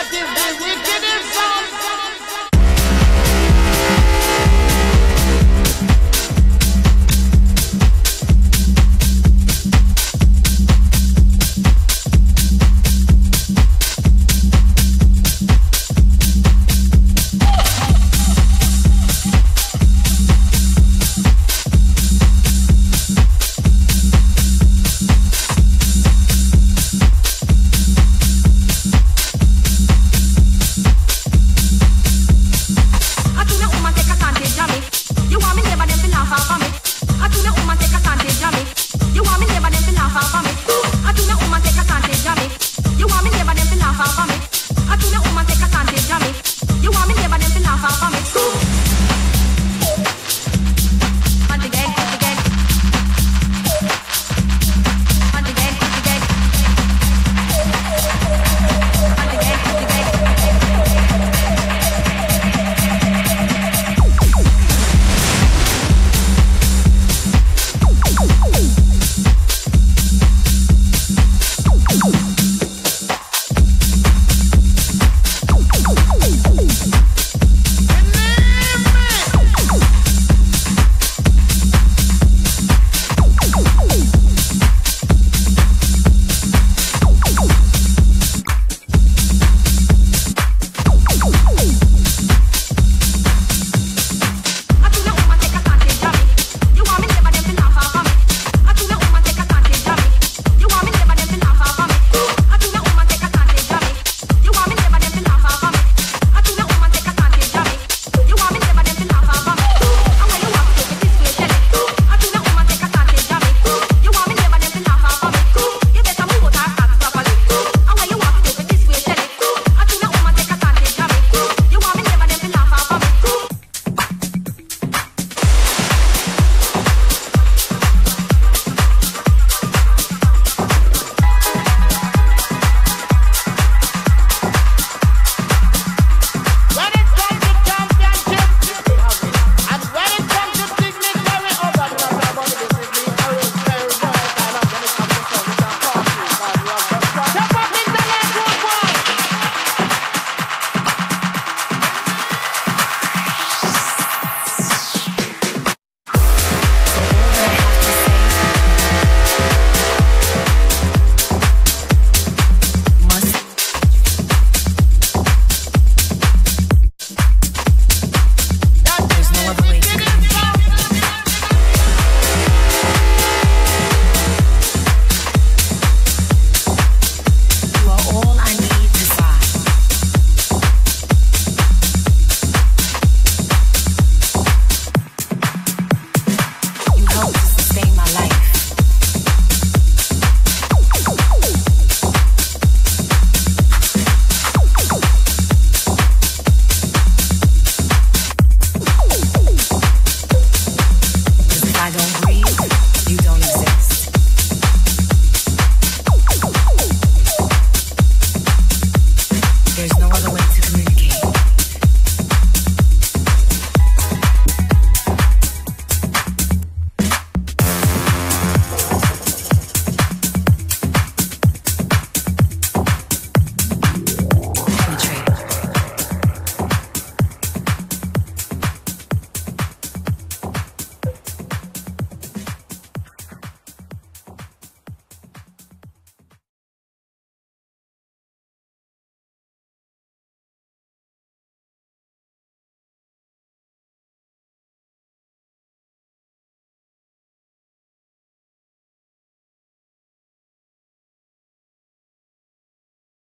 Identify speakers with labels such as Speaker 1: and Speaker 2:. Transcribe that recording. Speaker 1: What is the wickedness of?